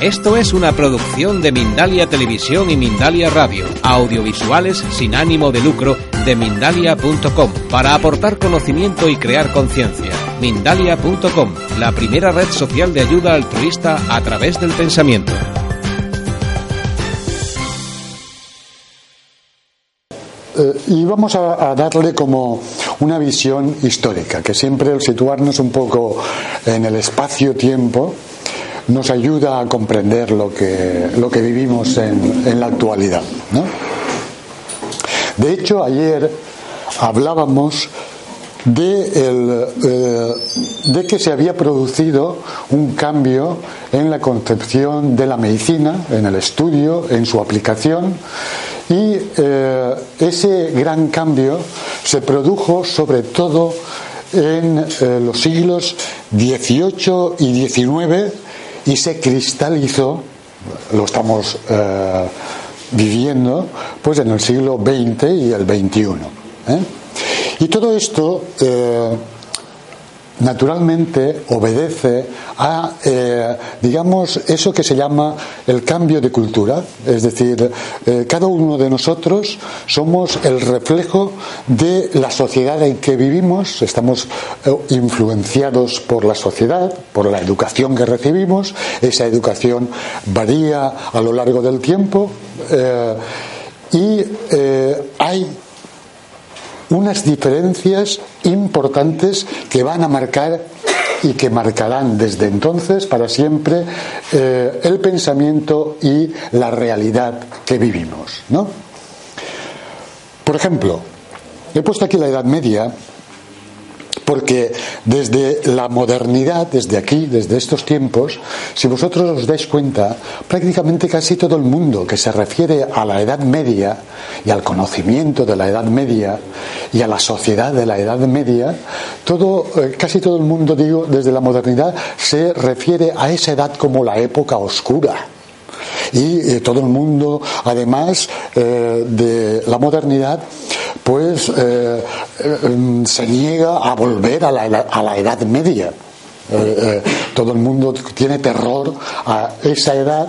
Esto es una producción de Mindalia Televisión y Mindalia Radio, audiovisuales sin ánimo de lucro de mindalia.com, para aportar conocimiento y crear conciencia. Mindalia.com, la primera red social de ayuda altruista a través del pensamiento. Eh, y vamos a, a darle como una visión histórica, que siempre el situarnos un poco en el espacio-tiempo nos ayuda a comprender lo que, lo que vivimos en, en la actualidad. ¿no? De hecho, ayer hablábamos de, el, eh, de, que se había producido un cambio en la concepción de la medicina, en el estudio, en su aplicación, y eh, ese gran cambio se produjo sobre todo en eh, los siglos XVIII y XIX y se cristalizó, lo estamos eh, viviendo, pues en el siglo XX y el XXI. ¿eh? Y todo esto, eh, naturalmente, obedece a, eh, digamos, eso que se llama el cambio de cultura. Es decir, eh, cada uno de nosotros somos el reflejo de la sociedad en que vivimos, estamos eh, influenciados por la sociedad, por la educación que recibimos, esa educación varía a lo largo del tiempo y hay unas diferencias importantes que van a marcar y que marcarán desde entonces para siempre eh, el pensamiento y la realidad que vivimos. ¿no? Por ejemplo, he puesto aquí la Edad Media porque desde la modernidad, desde aquí, desde estos tiempos, si vosotros os dais cuenta, prácticamente casi todo el mundo que se refiere a la Edad Media y al conocimiento de la Edad Media y a la sociedad de la Edad Media, todo, eh, casi todo el mundo, digo, desde la modernidad, se refiere a esa edad como la época oscura y eh, todo el mundo, además eh, de la modernidad, pues eh, se niega a volver a la, a la Edad Media. Todo el mundo tiene terror a esa edad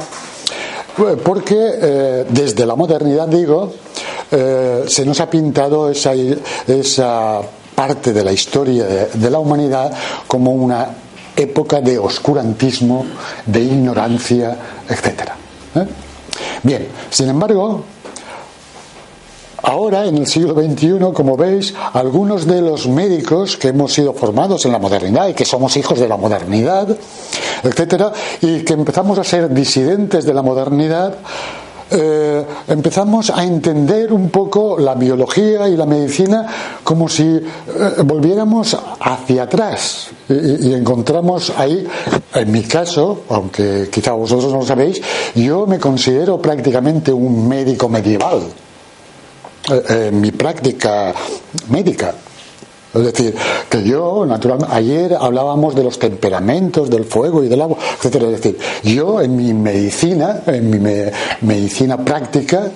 porque desde la modernidad, digo, se nos ha pintado esa, esa parte de la historia de, de la humanidad como una época de oscurantismo, de ignorancia, etcétera. ¿Eh? Bien, sin embargo, ahora en el siglo XXI, como veis, algunos de los médicos que hemos sido formados en la modernidad y que somos hijos de la modernidad, etcétera, y que empezamos a ser disidentes de la modernidad, eh, empezamos a entender un poco la biología y la medicina como si eh, volviéramos hacia atrás y, encontramos ahí, en mi caso, aunque quizá vosotros no lo sabéis, yo me considero prácticamente un médico medieval eh, en mi práctica médica. Es decir, que yo, naturalmente, ayer hablábamos de los temperamentos, del fuego y del agua, etcétera. Es decir, yo en mi medicina, en mi me, medicina práctica,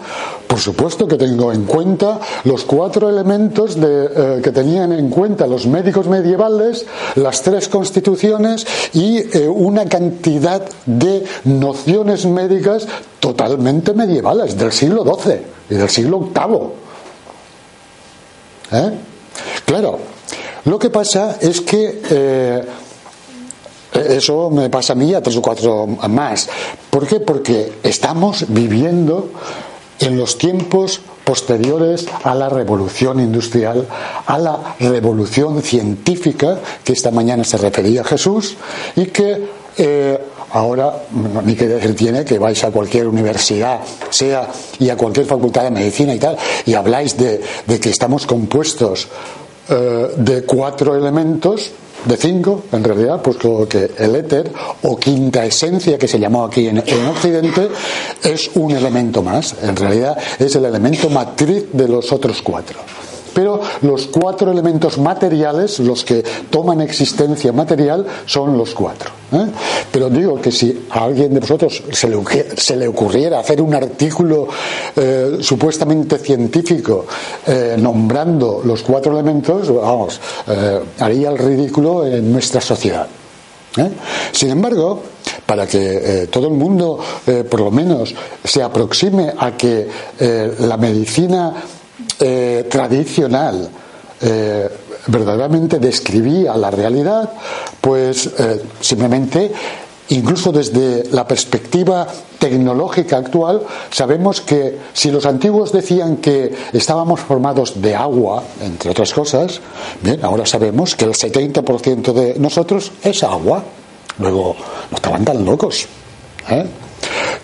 por supuesto que tengo en cuenta los cuatro elementos eh, que tenían en cuenta los médicos medievales, las tres constituciones y eh, una cantidad de nociones médicas totalmente medievales, del siglo XII y del siglo VIII. ¿Eh? Claro, lo que pasa es que eh, eso me pasa a mí a tres o cuatro más. ¿Por qué? Porque estamos viviendo en los tiempos posteriores a la revolución industrial, a la revolución científica, que esta mañana se refería a Jesús, y que eh, ahora ni que decir tiene que vais a cualquier universidad, sea y a cualquier facultad de medicina y tal, y habláis de, que estamos compuestos eh, de cuatro elementos de cinco, en realidad, pues lo que el éter o quinta esencia que se llamó aquí en, Occidente es un elemento más. En realidad es el elemento matriz de los otros cuatro. Pero los cuatro elementos materiales, los que toman existencia material, son los cuatro. ¿eh? Pero digo que si a alguien de vosotros se le, ocurriera hacer un artículo eh, supuestamente científico eh, nombrando los cuatro elementos, vamos, haría el ridículo en nuestra sociedad. Sin embargo, para que todo el mundo, por lo menos, se aproxime a que la medicina eh, tradicional eh, verdaderamente describía la realidad, pues eh, simplemente, incluso desde la perspectiva tecnológica actual, sabemos que si los antiguos decían que estábamos formados de agua, entre otras cosas, bien, ahora sabemos que el 70% de nosotros es agua. Luego, no estaban tan locos. ¿eh?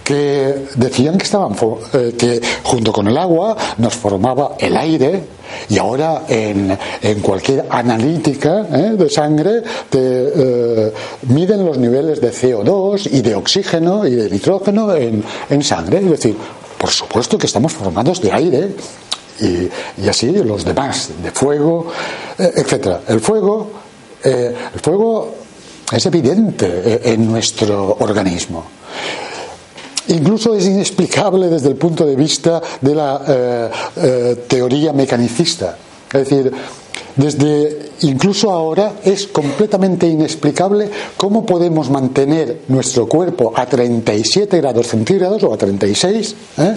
Que decían que estaban eh, que junto con el agua nos formaba el aire y ahora en, en cualquier analítica ¿eh? de sangre te eh, miden los niveles de CO2 y de oxígeno y de nitrógeno en, en sangre es decir por supuesto que estamos formados de aire y, y así los demás de fuego eh, etcétera el fuego el fuego es evidente en nuestro organismo Incluso es inexplicable desde el punto de vista de la eh, eh, teoría mecanicista. Es decir, desde incluso ahora es completamente inexplicable cómo podemos mantener nuestro cuerpo a 37 grados centígrados o a 36 ¿eh?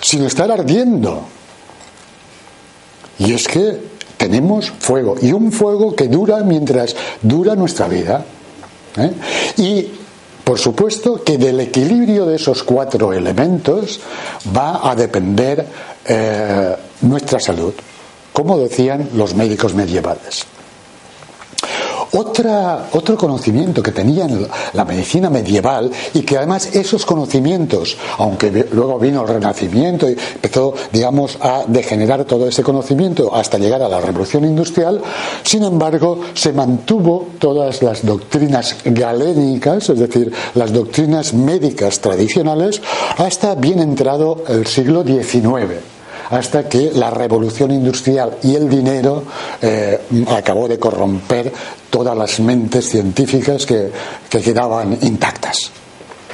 sin estar ardiendo. Y es que tenemos fuego y un fuego que dura mientras dura nuestra vida. Y por supuesto que del equilibrio de esos cuatro elementos va a depender eh, nuestra salud, como decían los médicos medievales. Otra, otro conocimiento que tenía en la medicina medieval y que además esos conocimientos, aunque luego vino el Renacimiento y empezó, digamos, a degenerar todo ese conocimiento hasta llegar a la Revolución Industrial, sin embargo, se mantuvo todas las doctrinas galénicas, es decir, las doctrinas médicas tradicionales, hasta bien entrado el siglo XIX hasta que la revolución industrial y el dinero eh, acabó de corromper todas las mentes científicas que, que quedaban intactas.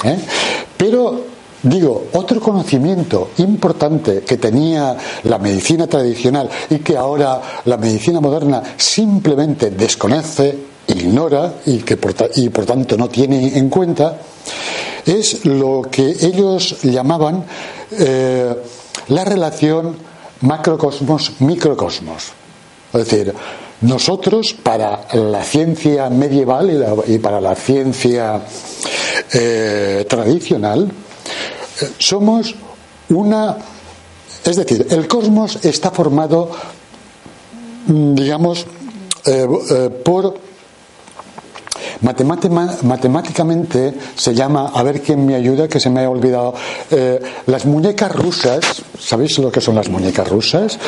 ¿eh? Pero Digo, otro conocimiento importante que tenía la medicina tradicional y que ahora la medicina moderna simplemente desconoce, ignora y que por, y por tanto no tiene en cuenta, es lo que ellos llamaban eh, la relación macrocosmos-microcosmos. Es decir, nosotros para la ciencia medieval y, la, y para la ciencia eh, tradicional eh, somos una... Es decir, el cosmos está formado, mm, digamos, eh, por matemáticamente se llama, a ver quién me ayuda, que se me ha olvidado, eh, las muñecas rusas, ¿sabéis lo que son las muñecas rusas?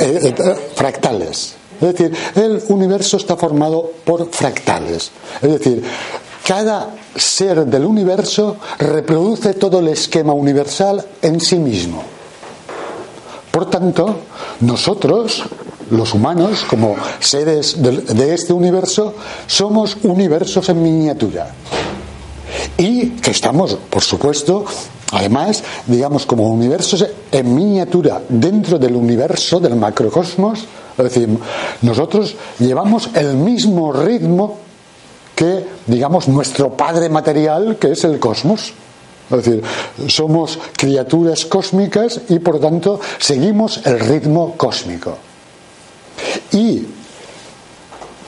Eh, eh, fractales. Es decir, el universo está formado por fractales. Es decir, cada ser del universo reproduce todo el esquema universal en sí mismo. Por tanto, nosotros los humanos, como seres de, de, este universo, somos universos en miniatura. Y que estamos, por supuesto, además, digamos, como universos en miniatura dentro del universo, del macrocosmos. Es decir, nosotros llevamos el mismo ritmo que, digamos, nuestro padre material, que es el cosmos. Es decir, somos criaturas cósmicas y por tanto seguimos el ritmo cósmico. Y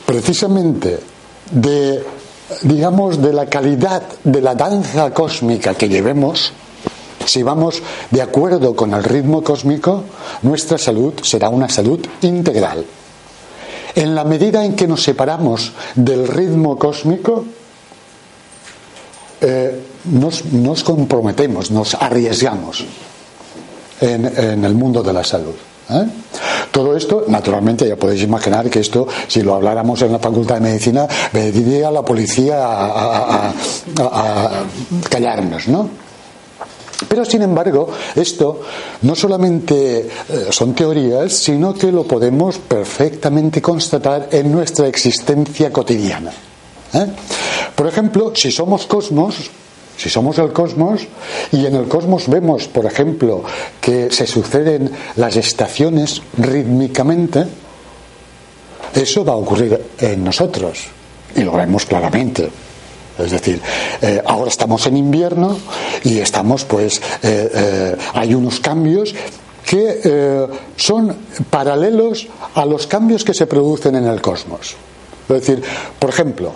precisamente de, digamos, de la calidad de la danza cósmica que llevemos, si vamos de acuerdo con el ritmo cósmico, nuestra salud será una salud integral. En la medida en que nos separamos del ritmo cósmico, eh, nos, comprometemos, nos arriesgamos en, el mundo de la salud. ¿Eh? Todo esto, naturalmente, ya podéis imaginar que esto, si lo habláramos en la Facultad de Medicina, diría a la policía a, a callarnos, ¿no? Pero, sin embargo, esto no solamente eh, son teorías, sino que lo podemos perfectamente constatar en nuestra existencia cotidiana. ¿eh? Por ejemplo, si somos cosmos, si somos el cosmos y en el cosmos vemos, por ejemplo, que se suceden las estaciones rítmicamente, eso va a ocurrir en nosotros y lo vemos claramente. Es decir, eh, ahora estamos en invierno y estamos, pues, eh, eh, hay unos cambios que son paralelos a los cambios que se producen en el cosmos. Es decir, por ejemplo,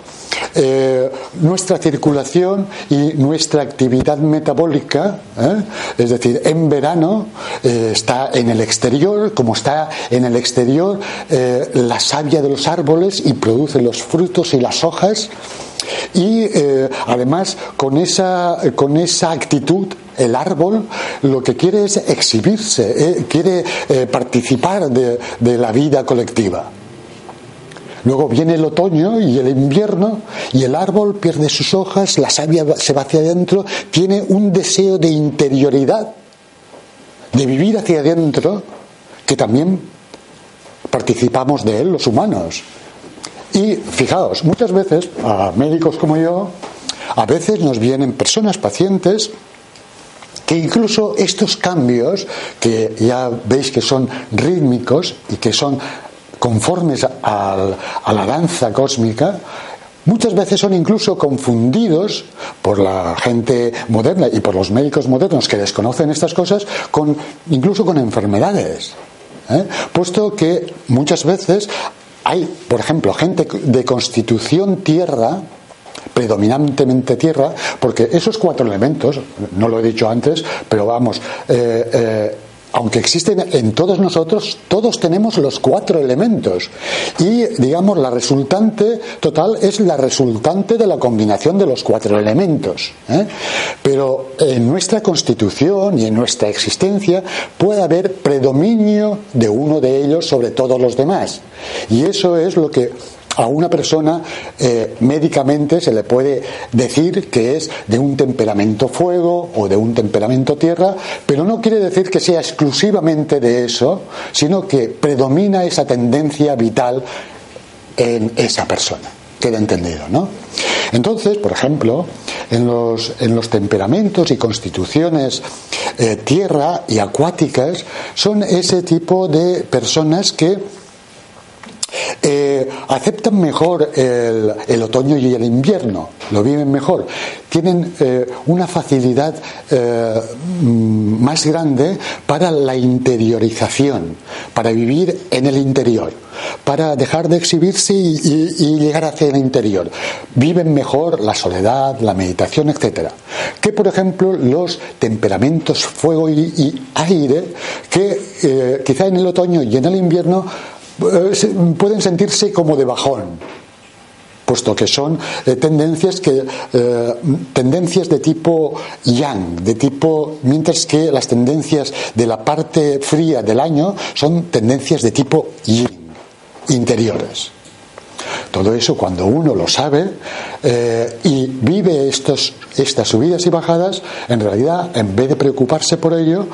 nuestra circulación y nuestra actividad metabólica, es decir, en verano está en el exterior, como está en el exterior la savia de los árboles y produce los frutos y las hojas, y eh, además con esa, con esa actitud el árbol lo que quiere es exhibirse, eh, quiere eh, participar de, de la vida colectiva. Luego viene el otoño y el invierno y el árbol pierde sus hojas, la savia se va hacia adentro, tiene un deseo de interioridad, de vivir hacia adentro, que también participamos de él los humanos. Y fijaos, muchas veces a médicos como yo, a veces nos vienen personas, pacientes, que incluso estos cambios, que ya veis que son rítmicos y que son conformes a la danza cósmica, muchas veces son incluso confundidos por la gente moderna y por los médicos modernos que desconocen estas cosas, con, incluso con enfermedades. ¿eh? Puesto que muchas veces hay, por ejemplo, gente de constitución tierra, predominantemente tierra, porque esos cuatro elementos, no lo he dicho antes, pero vamos, eh, eh, aunque existen en todos nosotros, todos tenemos los cuatro elementos. Y, digamos, la resultante total es la resultante de la combinación de los cuatro elementos. ¿eh? Pero en nuestra constitución y en nuestra existencia puede haber predominio de uno de ellos sobre todos los demás. Y eso es lo que a una persona eh, médicamente se le puede decir que es de un temperamento fuego o de un temperamento tierra, pero no quiere decir que sea exclusivamente de eso, sino que predomina esa tendencia vital en esa persona. Queda entendido, ¿no? Entonces, por ejemplo, en los, en los temperamentos y constituciones eh, tierra y acuáticas son ese tipo de personas que eh, aceptan mejor el, otoño y el invierno, lo viven mejor, tienen eh, una facilidad eh, mm, más grande para la interiorización, para vivir en el interior, para dejar de exhibirse y, llegar hacia el interior. Viven mejor la soledad, la meditación, etc. Que, por ejemplo, los temperamentos fuego y, aire, que quizá en el otoño y en el invierno pueden sentirse como de bajón puesto que son eh, tendencias que eh, tendencias de tipo yang, de tipo mientras que las tendencias de la parte fría del año son tendencias de tipo yin, interiores. Todo eso cuando uno lo sabe y vive estos, estas subidas y bajadas, en realidad en vez de preocuparse por ello,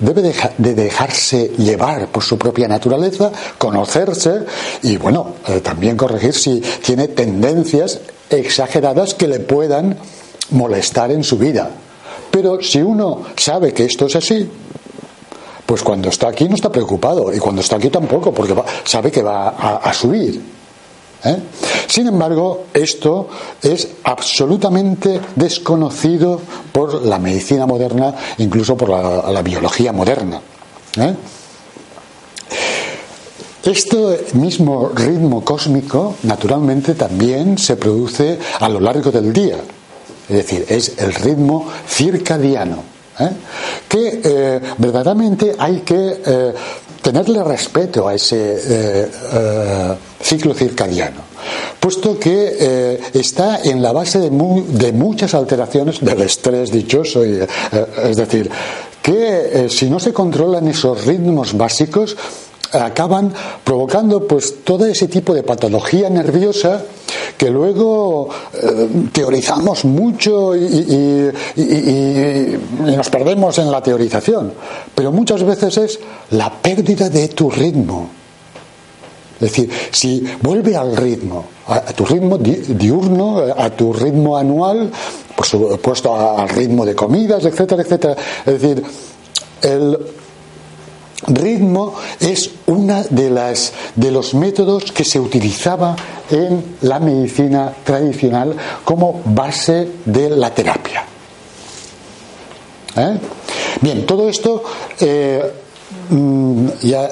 debe de dejarse llevar por su propia naturaleza, conocerse y, bueno, eh, también corregir si tiene tendencias exageradas que le puedan molestar en su vida. Pero si uno sabe que esto es así, pues cuando está aquí no está preocupado y cuando está aquí tampoco, porque sabe que va a subir. ¿Eh? Sin embargo, esto es absolutamente desconocido por la medicina moderna, incluso por la, biología moderna. ¿eh? Este mismo ritmo cósmico, naturalmente, también se produce a lo largo del día. Es decir, es el ritmo circadiano. ¿eh? Que verdaderamente hay que tenerle respeto a ese eh, eh, ciclo circadiano, puesto que eh, está en la base de, de, muchas alteraciones del estrés dichoso, es decir, que si no se controlan esos ritmos básicos, acaban provocando pues todo ese tipo de patología nerviosa que luego eh, teorizamos mucho y, nos perdemos en la teorización. Pero muchas veces es la pérdida de tu ritmo. Es decir, si vuelve al ritmo, a, tu ritmo diurno, a tu ritmo anual, por supuesto al ritmo de comidas, etcétera, etcétera. Es decir, el ritmo es una de las de los métodos que se utilizaba en la medicina tradicional como base de la terapia. ¿Eh? Bien, todo esto eh, mm, ya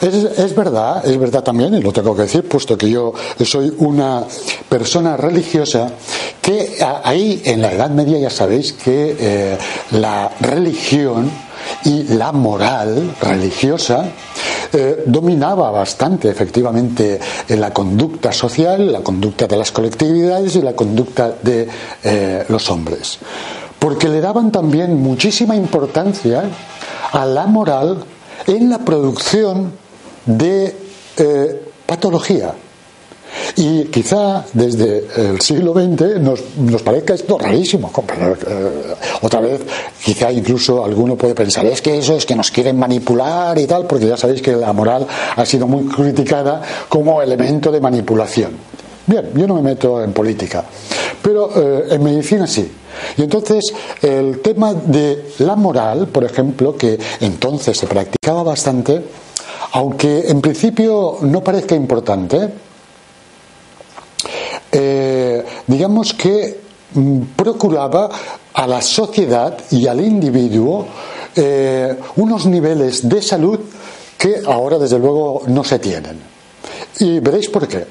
es, verdad, es verdad también, y lo tengo que decir, puesto que yo soy una persona religiosa, que ahí en la Edad Media ya sabéis que eh, la religión y la moral religiosa eh, dominaba bastante efectivamente en la conducta social, la conducta de las colectividades y la conducta de eh, los hombres. Porque le daban también muchísima importancia a la moral en la producción de eh, patología. Y quizá desde el siglo XX nos, nos parezca esto rarísimo. Eh, otra vez, quizá incluso alguno puede pensar, es que eso es que nos quieren manipular y tal, porque ya sabéis que la moral ha sido muy criticada como elemento de manipulación. Bien, yo no me meto en política, pero eh, en medicina sí. Y entonces el tema de la moral, por ejemplo, que entonces se practicaba bastante, aunque en principio no parezca importante, eh, digamos que mm, procuraba a la sociedad y al individuo eh, unos niveles de salud que ahora desde luego no se tienen. Y veréis por qué.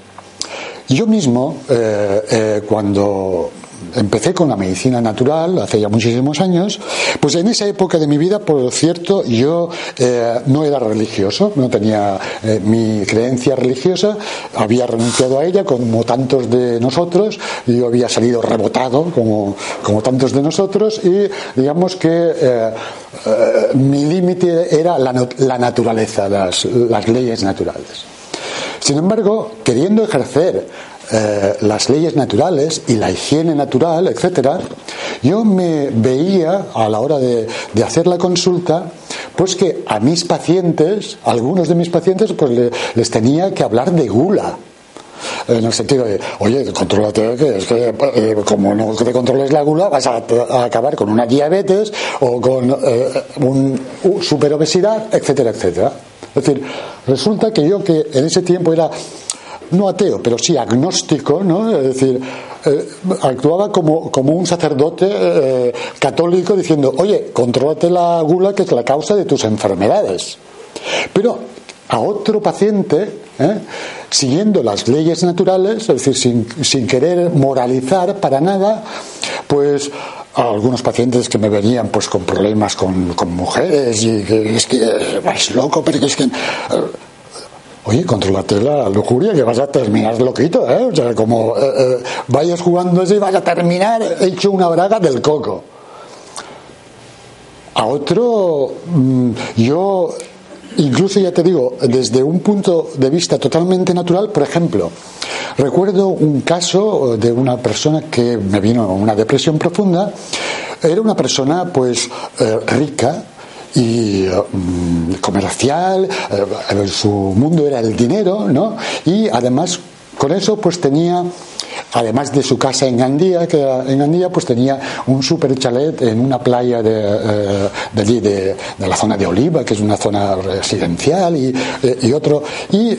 Yo mismo, eh, cuando empecé con la medicina natural hace ya muchísimos años, pues en esa época de mi vida, por cierto, yo eh, no era religioso, no tenía eh, mi creencia religiosa, había renunciado a ella como tantos de nosotros, yo había salido rebotado como, como tantos de nosotros y digamos que eh, mi límite era la, la naturaleza, las, las leyes naturales. Sin embargo, queriendo ejercer eh, las leyes naturales y la higiene natural, etcétera, yo me veía a la hora de, hacer la consulta, pues que a mis pacientes, algunos de mis pacientes, pues les tenía que hablar de gula en el sentido de, oye, controlate, que es que eh, como no te controles la gula, vas a, acabar con una diabetes o con eh, un, superobesidad, etcétera, etcétera. Es decir, resulta que yo que en ese tiempo era no ateo, pero sí agnóstico, ¿no? Es decir, eh, actuaba como, como, un sacerdote eh, católico diciendo, oye, contrólate la gula que es la causa de tus enfermedades. Pero a otro paciente, ¿eh? siguiendo las leyes naturales, es decir, sin, sin querer moralizar para nada, pues a algunos pacientes que me venían pues con problemas con, con mujeres y que es que es loco, pero es que Oye, controlate la lujuria que vas a terminar loquito, ¿eh? O sea, como eh, eh, vayas jugando eso y vas a terminar hecho una braga del coco. A otro, mm, yo, incluso ya te digo, desde un punto de vista totalmente natural, por ejemplo, recuerdo un caso de una persona que me vino una depresión profunda. Era una persona, pues, eh, rica, y mm, comercial, eh, su mundo era el dinero, ¿no? Y además con eso pues tenía además de su casa en Gandía, que en Gandía pues tenía un super chalet en una playa de, eh, de allí, de, la zona de Oliva, que es una zona residencial, y, eh, y otro. Y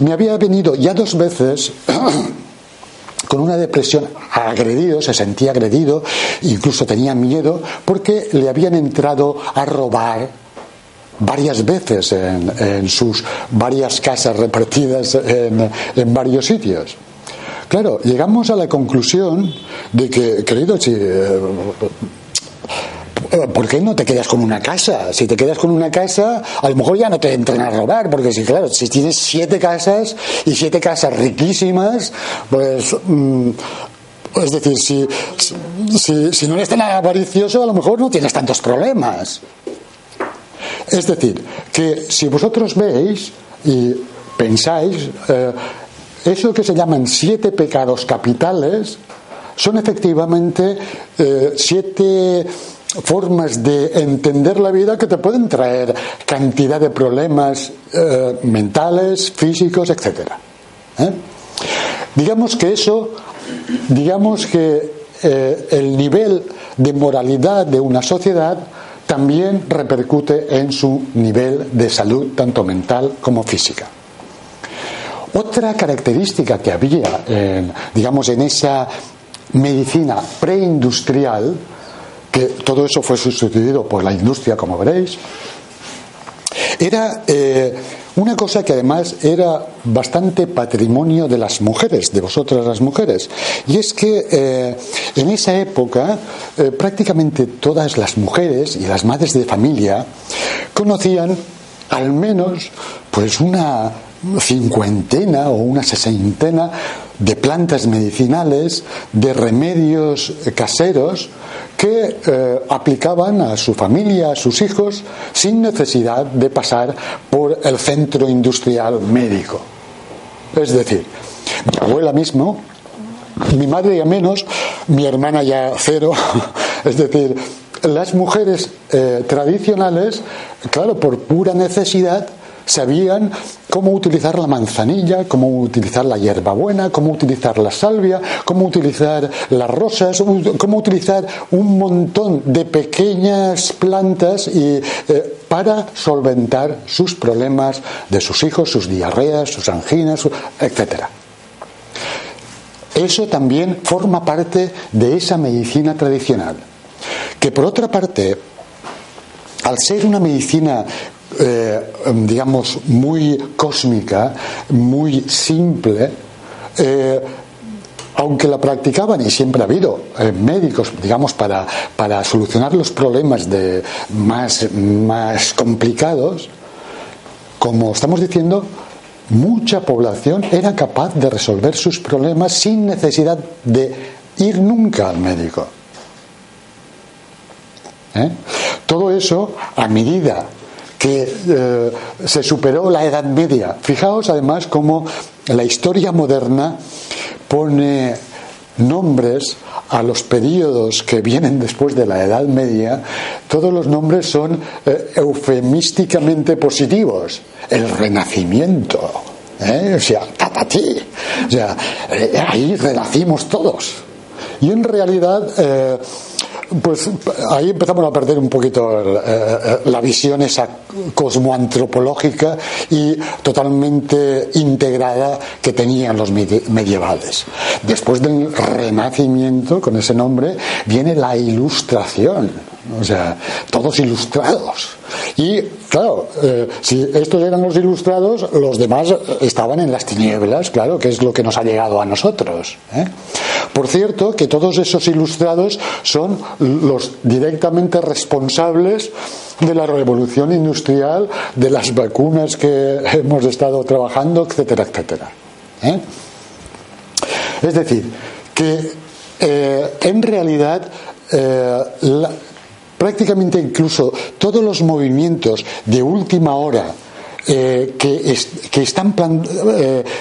me había venido ya dos veces con una depresión agredido, se sentía agredido, incluso tenía miedo porque le habían entrado a robar varias veces en, sus varias casas repartidas en, varios sitios. Claro, llegamos a la conclusión de que, querido, si, eh, ¿por qué no te quedas con una casa? Si te quedas con una casa, a lo mejor ya no te entran a robar, porque si, claro, si tienes siete casas y siete casas riquísimas, pues. Mm, es decir, si, si, si no eres tan avaricioso, a lo mejor no tienes tantos problemas. Es decir, que si vosotros veis y pensáis, eh, eso que se llaman siete pecados capitales son efectivamente eh, siete formas de entender la vida que te pueden traer cantidad de problemas eh, mentales, físicos, etc. Digamos que eso, digamos que el nivel de moralidad de una sociedad también repercute en su nivel de salud, tanto mental como física. Otra característica que había, digamos, en esa medicina preindustrial, que todo eso fue sustituido por la industria, como veréis, era eh, una cosa que además era bastante patrimonio de las mujeres, de vosotras las mujeres. Y es que eh, en esa época eh, prácticamente todas las mujeres y las madres de familia conocían al menos pues una cincuentena o una sesentena de plantas medicinales, de remedios caseros que eh, aplicaban a su familia, a sus hijos, sin necesidad de pasar por el centro industrial médico. Es decir, mi abuela mismo, mi madre ya menos, mi hermana ya cero, es decir, las mujeres eh, tradicionales, claro, por pura necesidad, sabían cómo utilizar la manzanilla, cómo utilizar la hierbabuena, cómo utilizar la salvia, cómo utilizar las rosas, cómo utilizar un montón de pequeñas plantas y, eh, para solventar sus problemas de sus hijos, sus diarreas, sus anginas, etc. Eso también forma parte de esa medicina tradicional, que por otra parte, al ser una medicina eh, digamos, muy cósmica, muy simple, eh, aunque la practicaban y siempre ha habido eh, médicos, digamos, para, para solucionar los problemas de más, más complicados, como estamos diciendo, mucha población era capaz de resolver sus problemas sin necesidad de ir nunca al médico. Todo eso, a medida eh, se superó la Edad Media. Fijaos además cómo la historia moderna pone nombres a los periodos que vienen después de la Edad Media, todos los nombres son eh, eufemísticamente positivos. El Renacimiento, ¿eh? o sea, tatatí, o sea, ahí renacimos todos. Y en realidad pues ahí empezamos a perder un poquito eh, eh, la visión esa cosmoantropológica y totalmente integrada que tenían los medievales. Después del Renacimiento, con ese nombre, viene la Ilustración, o sea, todos ilustrados. Y claro, eh, si estos eran los ilustrados, los demás estaban en las tinieblas, claro, que es lo que nos ha llegado a nosotros. Por cierto, que todos esos ilustrados son los directamente responsables de la revolución industrial, de las vacunas que hemos estado trabajando, etcétera, etcétera. ¿eh? Es decir, que eh, en realidad eh, prácticamente incluso todos los movimientos de última hora que, que están,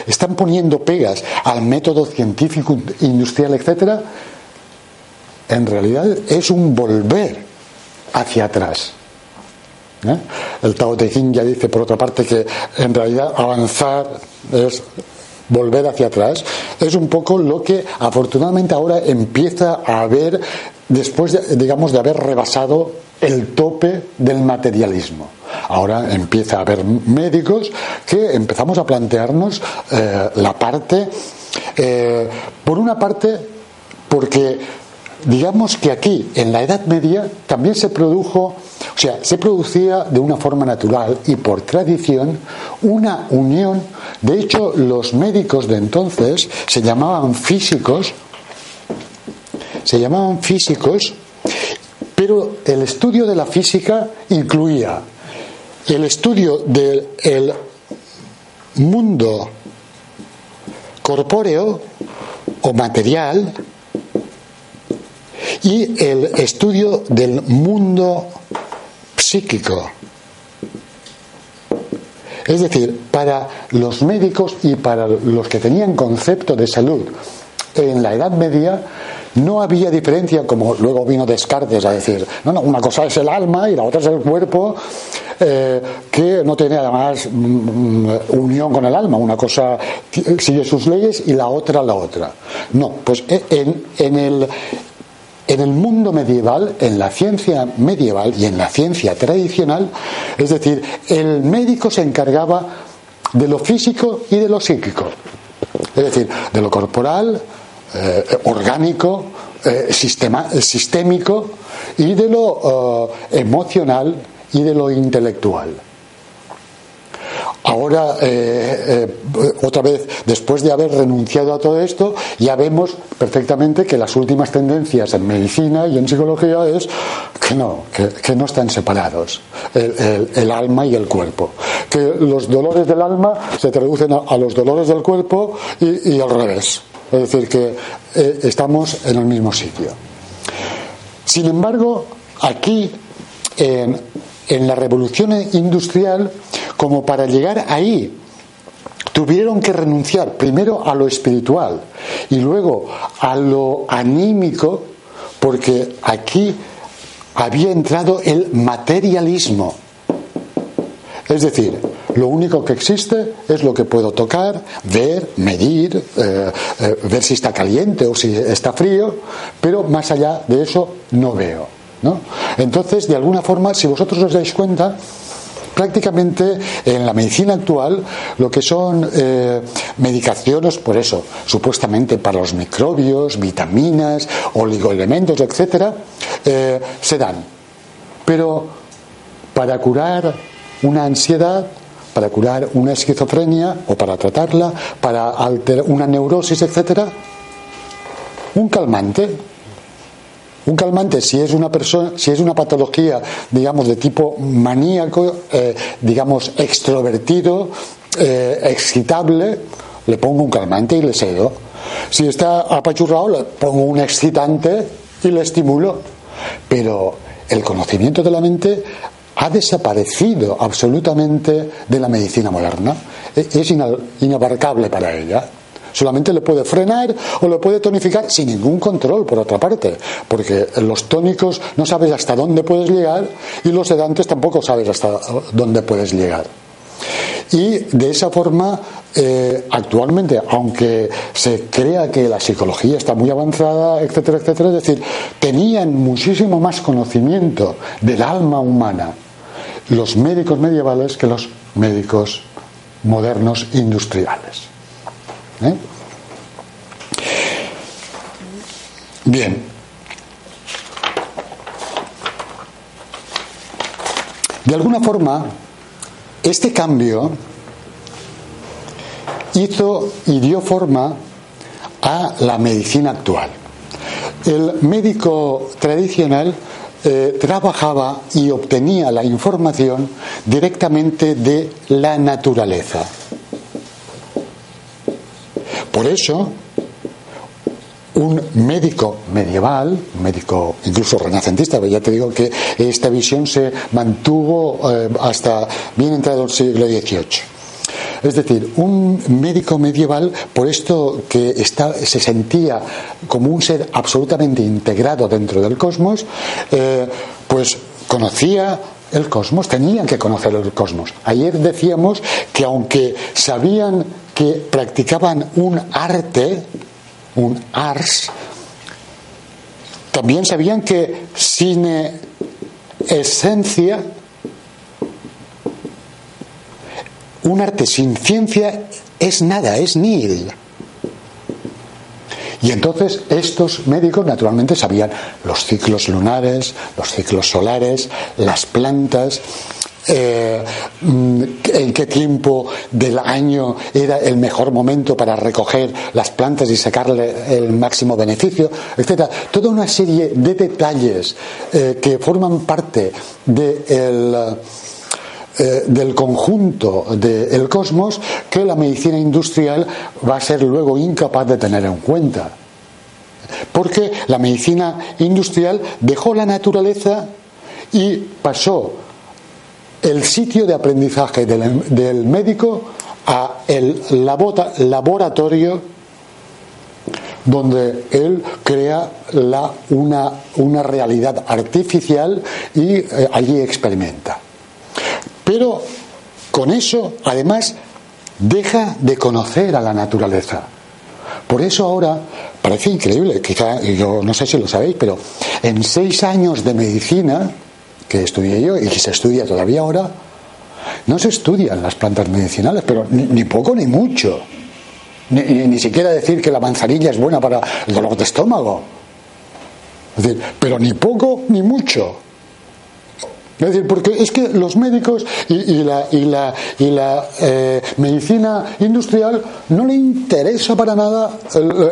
están, poniendo pegas al método científico, industrial, etcétera, en realidad es un volver hacia atrás. ¿Eh? El Tao Te Ching ya dice, por otra parte, que en realidad avanzar es volver hacia atrás. Es un poco lo que afortunadamente ahora empieza a haber, después, de, digamos, de haber rebasado el tope del materialismo. Ahora empieza a haber médicos que empezamos a plantearnos eh, la parte, eh, por una parte, porque digamos que aquí, en la Edad Media, también se produjo, o sea, se producía de una forma natural y por tradición una unión. De hecho, los médicos de entonces se llamaban físicos, se llamaban físicos, pero el estudio de la física incluía el estudio del mundo corpóreo o material, y el estudio del mundo psíquico. Es decir, para los médicos y para los que tenían concepto de salud en la Edad Media, no había diferencia, como luego vino Descartes a decir, no, no, una cosa es el alma y la otra es el cuerpo, eh, que no tiene además mm, mm, unión con el alma, una cosa sigue sus leyes y la otra la otra. No, pues eh, en, en el, en el mundo medieval, en la ciencia medieval y en la ciencia tradicional, es decir, el médico se encargaba de lo físico y de lo psíquico. Es decir, de lo corporal, eh, orgánico, eh, sistémico y de lo eh, emocional y de lo intelectual. Ahora, otra vez, después de haber renunciado a todo esto, ya vemos perfectamente que las últimas tendencias en medicina y en psicología es que no, que, no están separados, el, alma y el cuerpo. Que los dolores del alma se traducen a, los dolores del cuerpo y al revés. Es decir, que eh, estamos en el mismo sitio. Sin embargo, aquí, en, en la revolución industrial, como para llegar ahí, tuvieron que renunciar primero a lo espiritual y luego a lo anímico, porque aquí había entrado el materialismo. Es decir, lo único que existe es lo que puedo tocar, ver, medir, eh, eh, ver si está caliente o si está frío, pero más allá de eso no veo. ¿no? Entonces, de alguna forma, si vosotros os dais cuenta, prácticamente en la medicina actual lo que son eh, medicaciones, por eso, supuestamente para los microbios, vitaminas, oligoelementos, etcétera, se dan. Pero para curar una ansiedad, para curar una esquizofrenia o para tratarla, para alterar una neurosis, etcétera, un calmante. Un calmante, si es una persona, si es una patología, digamos, de tipo maníaco, eh, digamos, extrovertido, eh, excitable, le pongo un calmante y le cedo. Si está apachurrado, le pongo un excitante y le estimulo. Pero el conocimiento de la mente ha desaparecido absolutamente de la medicina moderna. E, es inabarcable para ella. Solamente le puede frenar o le puede tonificar sin ningún control, por otra parte, porque los tónicos no sabes hasta dónde puedes llegar y los sedantes tampoco sabes hasta dónde puedes llegar. Y de esa forma, eh, actualmente, aunque se crea que la psicología está muy avanzada, etcétera, etcétera, es decir, tenían muchísimo más conocimiento del alma humana los médicos medievales que los médicos modernos industriales. ¿Eh? Bien. De alguna forma, este cambio hizo y dio forma a la medicina actual. El médico tradicional eh, trabajaba y obtenía la información directamente de la naturaleza. Por eso, un médico medieval, un médico incluso renacentista, ya te digo que esta visión se mantuvo eh, hasta bien entrado el siglo XVIII es decir, un médico medieval, por esto que se sentía como un ser absolutamente integrado dentro del cosmos, eh, pues conocía el cosmos, tenían que conocer el cosmos. Ayer decíamos que aunque sabían que practicaban un arte, un ars, también sabían que sin esencia un arte sin ciencia es nada, es nil. Y entonces estos médicos naturalmente sabían los ciclos lunares, los ciclos solares, las plantas, eh, mm, en qué tiempo del año era el mejor momento para recoger las plantas y sacarle el máximo beneficio, etcétera. Toda una serie de detalles eh, que forman parte del eh, del conjunto del cosmos que la medicina industrial va a ser luego incapaz de tener en cuenta. Porque la medicina industrial dejó la naturaleza y pasó el sitio de aprendizaje del, médico a el laboratorio donde él crea la, una, una, realidad artificial y eh, allí experimenta. Pero con eso, además, deja de conocer a la naturaleza. Por eso ahora parece increíble, quizá, yo no sé si lo sabéis, pero en seis años de medicina que estudié yo y que se estudia todavía ahora, no se estudian las plantas medicinales, pero ni, poco ni mucho. Ni, ni, siquiera decir que la manzanilla es buena para el dolor de estómago. Es decir, pero ni poco ni mucho. Es decir, porque es que los médicos y, la, y la, y la eh, medicina industrial no le interesa para nada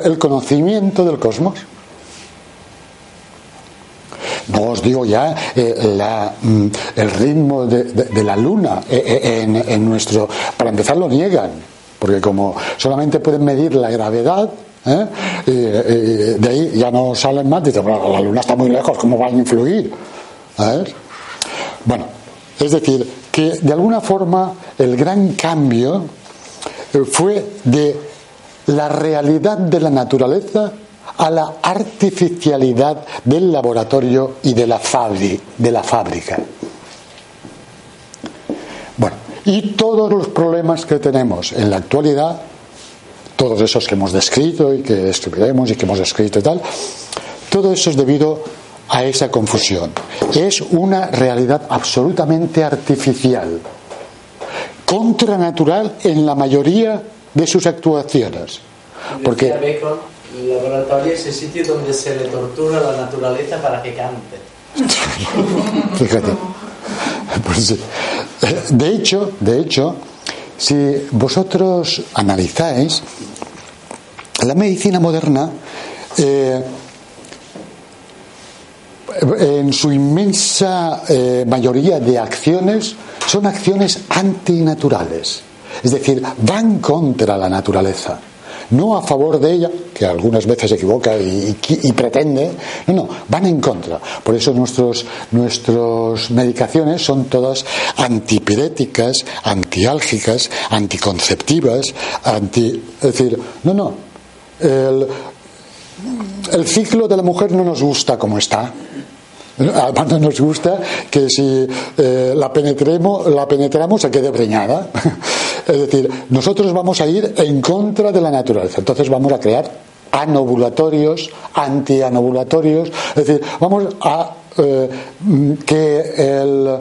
el, conocimiento del cosmos. No os digo ya eh, mm, el ritmo de, la luna eh, en, nuestro. Para empezar, lo niegan, porque como solamente pueden medir la gravedad, de ahí ya no salen más. Dicen, bueno, la luna está muy lejos, ¿cómo van a influir? Ver. Bueno, es decir, que de alguna forma el gran cambio eh, fue de la realidad de la naturaleza a la artificialidad del laboratorio y de la, de la fábrica. Bueno, y todos los problemas que tenemos en la actualidad, todos esos que hemos descrito y que estudiaremos y que hemos escrito y tal, todo eso es debido esa confusión. Es una realidad absolutamente artificial, contranatural en la mayoría de sus actuaciones. Porque el laboratorio es el sitio donde se le tortura a la naturaleza para que cante. Fíjate. Pues de hecho, de hecho, si vosotros analizáis la medicina moderna, eh, en su inmensa eh, mayoría de acciones son acciones antinaturales, es decir, van contra la naturaleza, no a favor de ella, que algunas veces se equivoca y, pretende, no, no, van en contra. Por eso nuestros, nuestras medicaciones son todas antipiréticas, antiálgicas, anticonceptivas, anti, es decir, no, no, el, el ciclo de la mujer no nos gusta como está. Además no nos gusta que si eh, la, penetremos, la penetramos se quede preñada. es decir, nosotros vamos a ir en contra de la naturaleza. Entonces vamos a crear anovulatorios, antianovulatorios. Es decir, vamos a eh, que el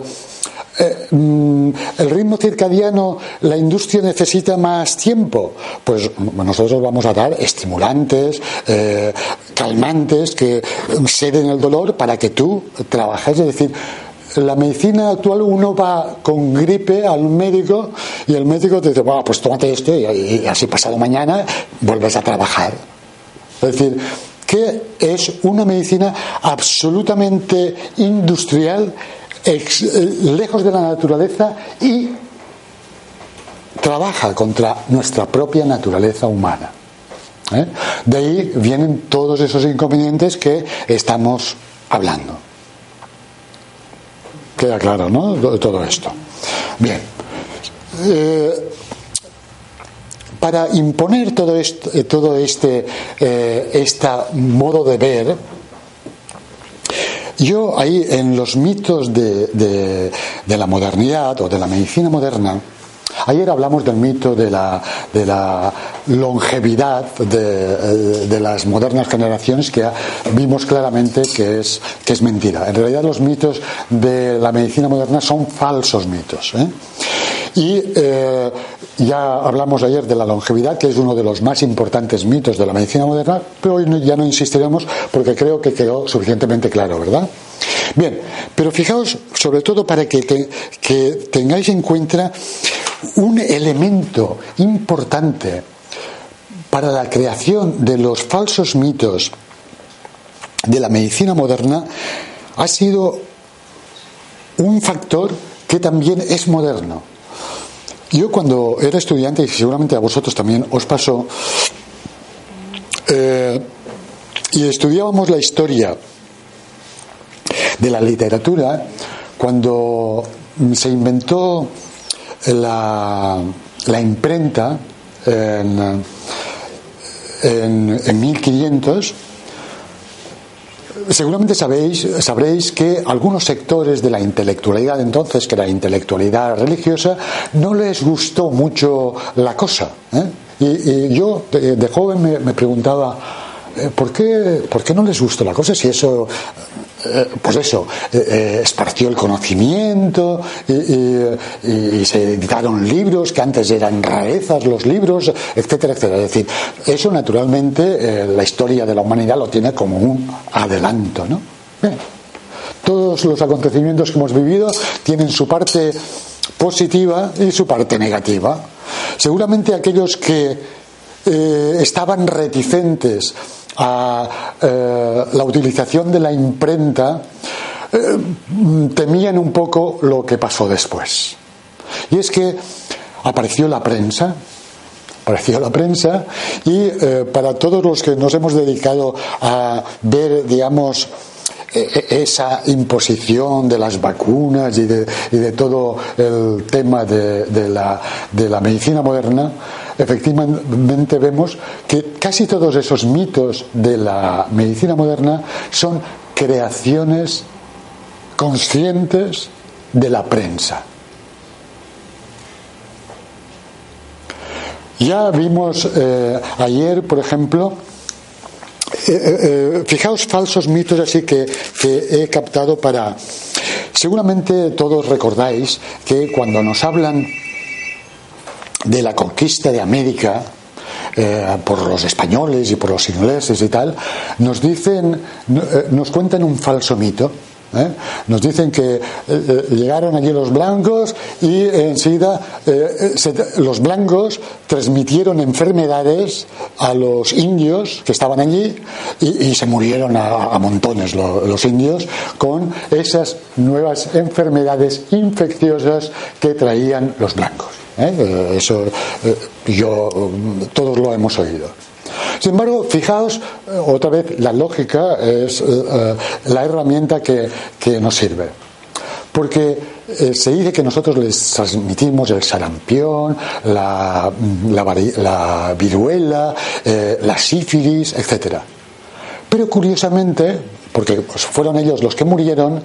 eh, mm, el ritmo circadiano, la industria necesita más tiempo, pues nosotros vamos a dar estimulantes, eh, calmantes que ceden el dolor para que tú trabajes. Es decir, la medicina actual uno va con gripe al médico y el médico te dice, bueno, pues tómate esto y así pasado mañana vuelves a trabajar. Es decir, que es una medicina absolutamente industrial eh, lejos de la naturaleza y trabaja contra nuestra propia naturaleza humana. ¿eh? De ahí vienen todos esos inconvenientes que estamos hablando. Queda claro, ¿no? Todo esto. Bien. Eh, para imponer todo, esto, todo este, este modo de ver, yo ahí en los mitos de, la modernidad o de la medicina moderna, Ayer hablamos del mito de la, de la longevidad de, de, las modernas generaciones que vimos claramente que es, que es mentira. En realidad los mitos de la medicina moderna son falsos mitos. ¿eh? Y eh, ya hablamos ayer de la longevidad, que es uno de los más importantes mitos de la medicina moderna, pero hoy ya no insistiremos porque creo que quedó suficientemente claro, ¿verdad? Bien, pero fijaos, sobre todo para que, que tengáis en cuenta un elemento importante para la creación de los falsos mitos de la medicina moderna ha sido un factor que también es moderno. Yo cuando era estudiante, y seguramente a vosotros también os pasó, eh, y estudiábamos la historia de la literatura, cuando se inventó la, imprenta en, en, en 1500, seguramente sabéis, sabréis que algunos sectores de la intelectualidad entonces, que era intelectualidad religiosa, no les gustó mucho la cosa. ¿eh? Y, yo de, de joven me, me preguntaba, eh, ¿por qué, ¿por qué no les gustó la cosa si eso eh, pues eso, eh, eh, esparció el conocimiento y, se editaron libros que antes eran rarezas los libros, etcétera, etcétera. Es decir, eso naturalmente la historia de la humanidad lo tiene como un adelanto, ¿no? Bien. Todos los acontecimientos que hemos vivido tienen su parte positiva y su parte negativa. Seguramente aquellos que eh, estaban reticentes a eh, la utilización de la imprenta, eh, temían un poco lo que pasó después. Y es que apareció la prensa, apareció la prensa y para todos los que nos hemos dedicado a ver, digamos, esa imposición de las vacunas y de, y de todo el tema de, la, de la medicina moderna, efectivamente vemos que casi todos esos mitos de la medicina moderna son creaciones conscientes de la prensa. Ya vimos eh, ayer, por ejemplo, eh, eh, fijaos falsos mitos así que, que he captado para... Seguramente todos recordáis que cuando nos hablan de la conquista de América eh, por los españoles y por los ingleses y tal, nos dicen, eh, nos cuentan un falso mito. ¿Eh? Nos dicen que eh, llegaron allí los blancos y enseguida se, los blancos transmitieron enfermedades a los indios que estaban allí y, se murieron a, montones lo, los indios con esas nuevas enfermedades infecciosas que traían los blancos. ¿Eh? Eso eh, yo, todos lo hemos oído. Sin embargo, fijaos, otra vez, la lógica es eh, la herramienta que, que, nos sirve. Porque eh, se dice que nosotros les transmitimos el sarampión, la, la, la viruela, eh, la sífilis, etc. Pero curiosamente, porque pues, fueron ellos los que murieron,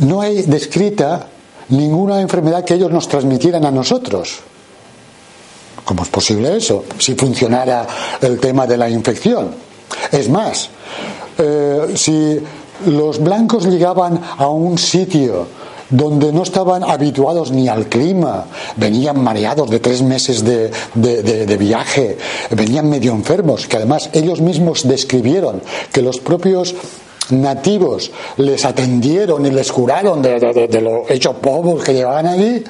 no hay descrita ninguna enfermedad que ellos nos transmitieran a nosotros. ¿Cómo es posible eso? Si funcionara el tema de la infección. Es más, eh, si los blancos llegaban a un sitio donde no estaban habituados ni al clima, venían mareados de tres meses de, de, viaje, venían medio enfermos, que además ellos mismos describieron que los propios nativos les atendieron y les curaron de, lo hecho polvos que llevaban allí,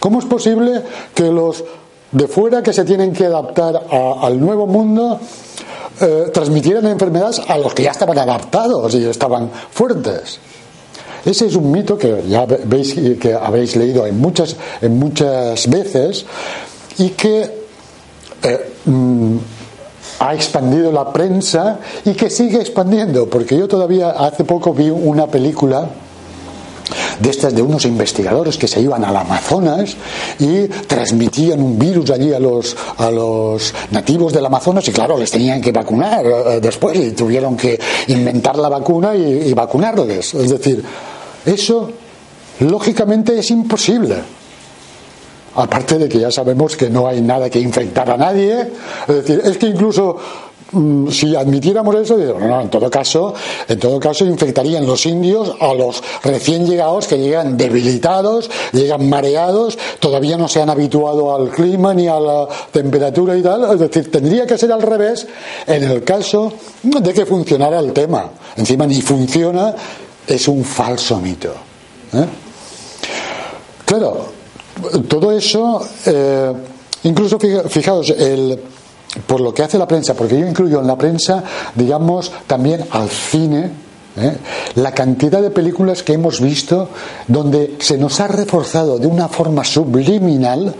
¿cómo es posible que los de fuera que se tienen que adaptar a, al nuevo mundo eh, transmitieran enfermedades a los que ya estaban adaptados y estaban fuertes? Ese es un mito que ya veis que habéis leído en muchas, en muchas veces y que eh, mm, ha expandido la prensa y que sigue expandiendo, porque yo todavía hace poco vi una película de estas de unos investigadores que se iban al Amazonas y transmitían un virus allí a los, a los nativos del Amazonas y claro, les tenían que vacunar eh, después y tuvieron que inventar la vacuna y, y vacunarles. Es decir, eso lógicamente es imposible. Aparte de que ya sabemos que no hay nada que infectar a nadie, es decir, es que incluso si admitiéramos eso, no, en todo caso, en todo caso infectarían los indios a los recién llegados que llegan debilitados, llegan mareados, todavía no se han habituado al clima ni a la temperatura y tal, es decir, tendría que ser al revés en el caso de que funcionara el tema. Encima ni funciona, es un falso mito. ¿eh? Claro, todo eso, eh, incluso fijaos, el, por lo que hace la prensa, porque yo incluyo en la prensa, digamos, también al cine, ¿eh? la cantidad de películas que hemos visto donde se nos ha reforzado de una forma subliminal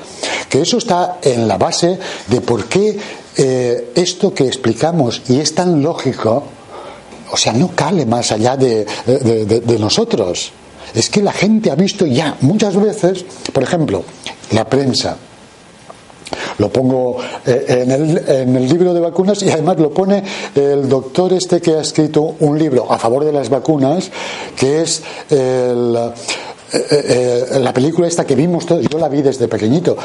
que eso está en la base de por qué eh, esto que explicamos y es tan lógico, o sea, no cale más allá de, de, nosotros. es que la gente ha visto ya muchas veces, por ejemplo, la prensa. Lo pongo eh, en el, en el libro de vacunas y además lo pone el doctor este que ha escrito un libro a favor de las vacunas, que es el, eh, eh, la película esta que vimos todos, yo la vi desde pequeñito,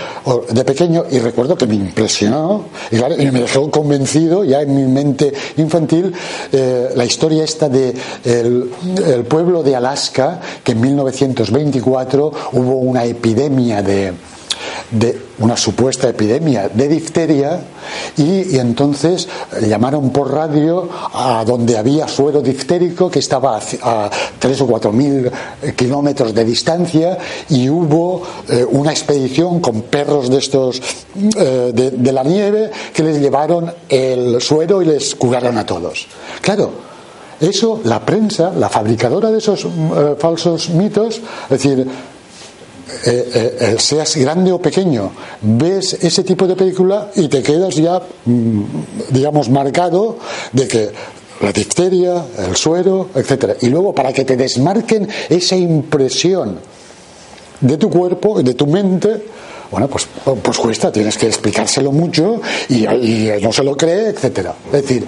de pequeño, y recuerdo que me impresionó. Y, me dejó convencido ya en mi mente infantil la historia esta de el, pueblo de Alaska, que en 1924 hubo una epidemia de, de una supuesta epidemia de difteria y, entonces llamaron por radio a donde había suero diftérico que estaba a, tres o cuatro mil kilómetros de distancia y hubo eh, una expedición con perros de estos eh, de, la nieve que les llevaron el suero y les curaron a todos. Claro, eso la prensa, la fabricadora de esos eh, falsos mitos, es decir, eh, eh, seas grande o pequeño, ves ese tipo de película y te quedas ya, mm, digamos, marcado de que la difteria, el suero, etcétera. Y luego, para que te desmarquen esa impresión de tu cuerpo, de tu mente, bueno, pues, pues cuesta, tienes que explicárselo mucho y, y no se lo cree, etcétera. Es decir,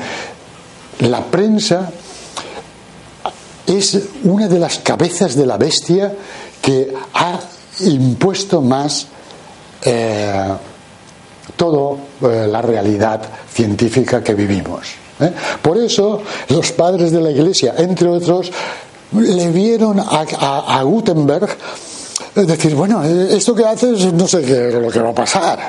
la prensa es una de las cabezas de la bestia que ha impuesto más eh, toda eh, la realidad científica que vivimos. ¿eh? Por eso los padres de la Iglesia, entre otros, le vieron a, a, a Gutenberg decir, bueno, esto que haces no sé qué lo que va a pasar.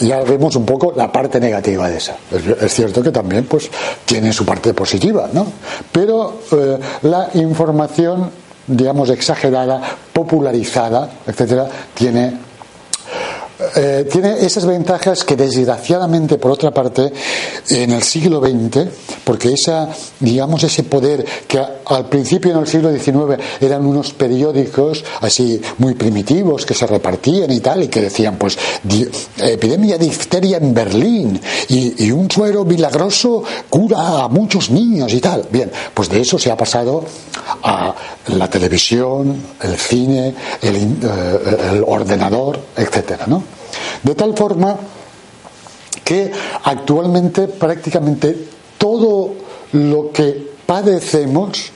Ya vemos un poco la parte negativa de esa. Es, es, cierto que también pues, tiene su parte positiva, ¿no? Pero la información digamos, exagerada, popularizada, etcétera, tiene eh, tiene esas ventajas que desgraciadamente, por otra parte, en el siglo XX, porque esa, digamos, ese poder que al principio en el siglo XIX eran unos periódicos así muy primitivos que se repartían y tal, y que decían, pues, epidemia de difteria en Berlín y, y un suero milagroso cura a muchos niños y tal. Bien, pues de eso se ha pasado a la televisión, el cine, el, eh, el ordenador, etcétera, ¿no? De tal forma que actualmente prácticamente todo lo que padecemos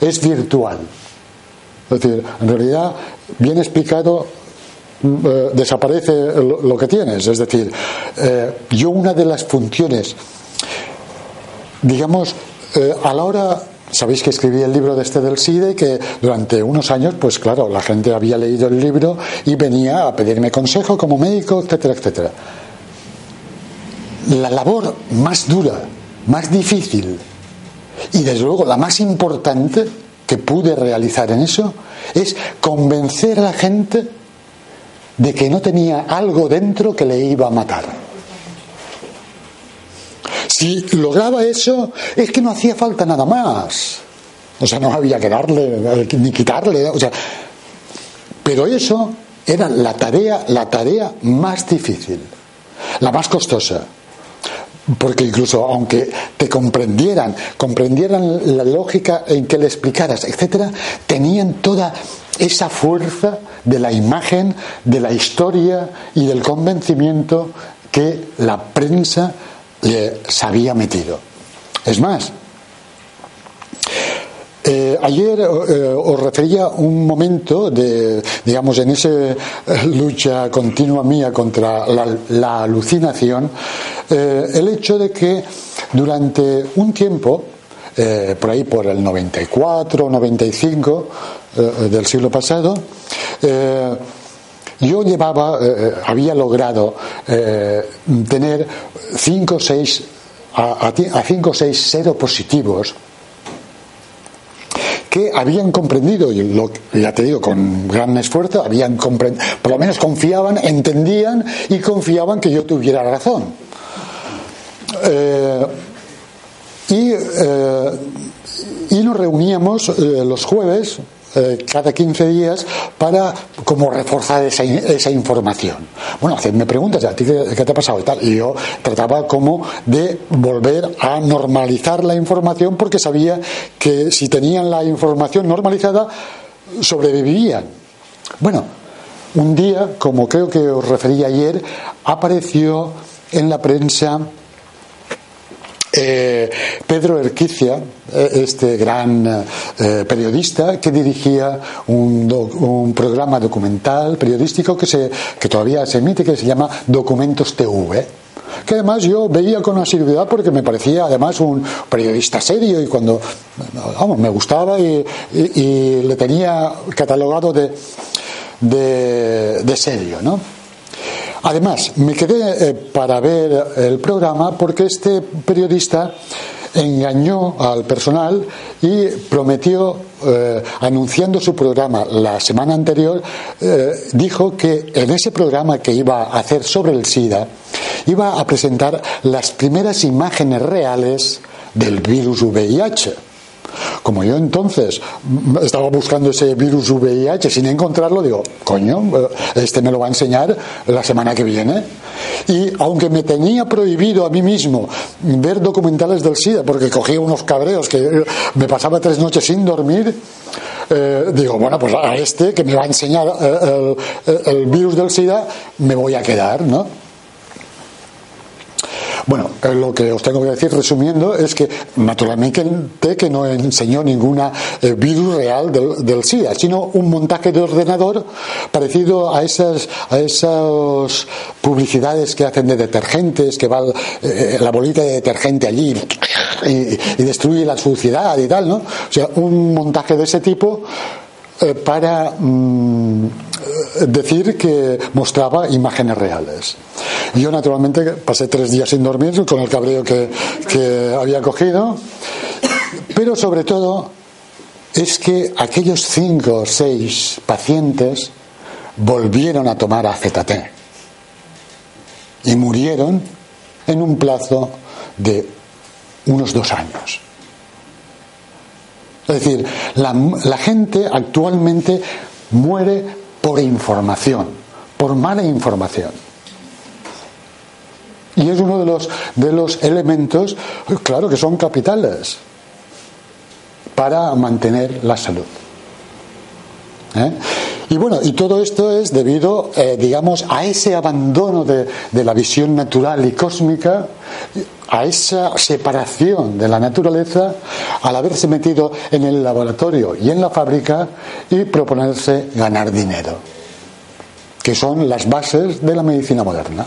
es virtual. Es decir, en realidad, bien explicado, eh, desaparece lo, lo, que tienes. Es decir, eh, yo una de las funciones, digamos, eh, a la hora Sabéis que escribí el libro de este del SIDA y que durante unos años, pues claro, la gente había leído el libro y venía a pedirme consejo como médico, etcétera, etcétera. La labor más dura, más difícil y desde luego la más importante que pude realizar en eso es convencer a la gente de que no tenía algo dentro que le iba a matar. Si lograba eso, es que no hacía falta nada más. O sea, no había que darle ni quitarle. O sea, pero eso era la tarea, la tarea más difícil, la más costosa. Porque incluso aunque te comprendieran, comprendieran la lógica en que le explicaras, etcétera, tenían toda esa fuerza de la imagen, de la historia y del convencimiento que la prensa se había metido. Es más, eh, ayer eh, os refería un momento de, digamos, en esa eh, lucha continua mía contra la, alucinación, eh, el hecho de que durante un tiempo, eh, por ahí por el 94, 95 del siglo pasado, yo llevaba, eh, había logrado eh, tener 5 o 6 a 5 o 6 seropositivos que habían comprendido, y ya te digo, con gran esfuerzo, habían por lo menos confiaban, entendían y confiaban que yo tuviera razón. Eh, y, eh, nos reuníamos eh, los jueves eh, cada 15 días para como reforzar esa, esa información. Bueno, hacerme preguntas, ¿a ti qué, qué, te ha pasado y tal? Y yo trataba como de volver a normalizar la información porque sabía que si tenían la información normalizada, sobrevivirían. Bueno, un día, como creo que os referí ayer, apareció en la prensa eh, Pedro Erquicia, eh, este gran eh, periodista que dirigía un, do, un, programa documental periodístico que, se, que todavía se emite, que se llama Documentos TV que además yo veía con asiduidad porque me parecía además un periodista serio y cuando vamos, me gustaba y, y, le tenía catalogado de, de serio, ¿no? Además, me quedé eh, para ver el programa porque este periodista engañó al personal y prometió, eh, anunciando su programa la semana anterior, eh, dijo que en ese programa que iba a hacer sobre el SIDA, iba a presentar las primeras imágenes reales del virus VIH. Como yo entonces estaba buscando ese virus VIH sin encontrarlo, digo, coño, este me lo va a enseñar la semana que viene. Y aunque me tenía prohibido a mí mismo ver documentales del SIDA, porque cogía unos cabreos que me pasaba tres noches sin dormir, eh, digo, bueno, pues a este que me va a enseñar el, el, el virus del SIDA, me voy a quedar, ¿no? Bueno, lo que os tengo que decir resumiendo es que naturalmente que no enseñó ninguna eh, virus real del, del, SIDA, sino un montaje de ordenador parecido a esas, a esas publicidades que hacen de detergentes, que va eh, la bolita de detergente allí y, y destruye la suciedad y tal, ¿no? O sea, un montaje de ese tipo eh, para mmm, decir que mostraba imágenes reales. Yo naturalmente pasé tres días sin dormir con el cabreo que, que había cogido, pero sobre todo es que aquellos cinco o seis pacientes volvieron a tomar AZT y murieron en un plazo de unos dos años. Es decir, la, gente actualmente muere por información, por mala información. Y es uno de los, de los elementos, claro, que son capitales para mantener la salud. ¿Eh? Y bueno, y todo esto es debido, eh, digamos, a ese abandono de, de, la visión natural y cósmica, a esa separación de la naturaleza, al haberse metido en el laboratorio y en la fábrica y proponerse ganar dinero, que son las bases de la medicina moderna.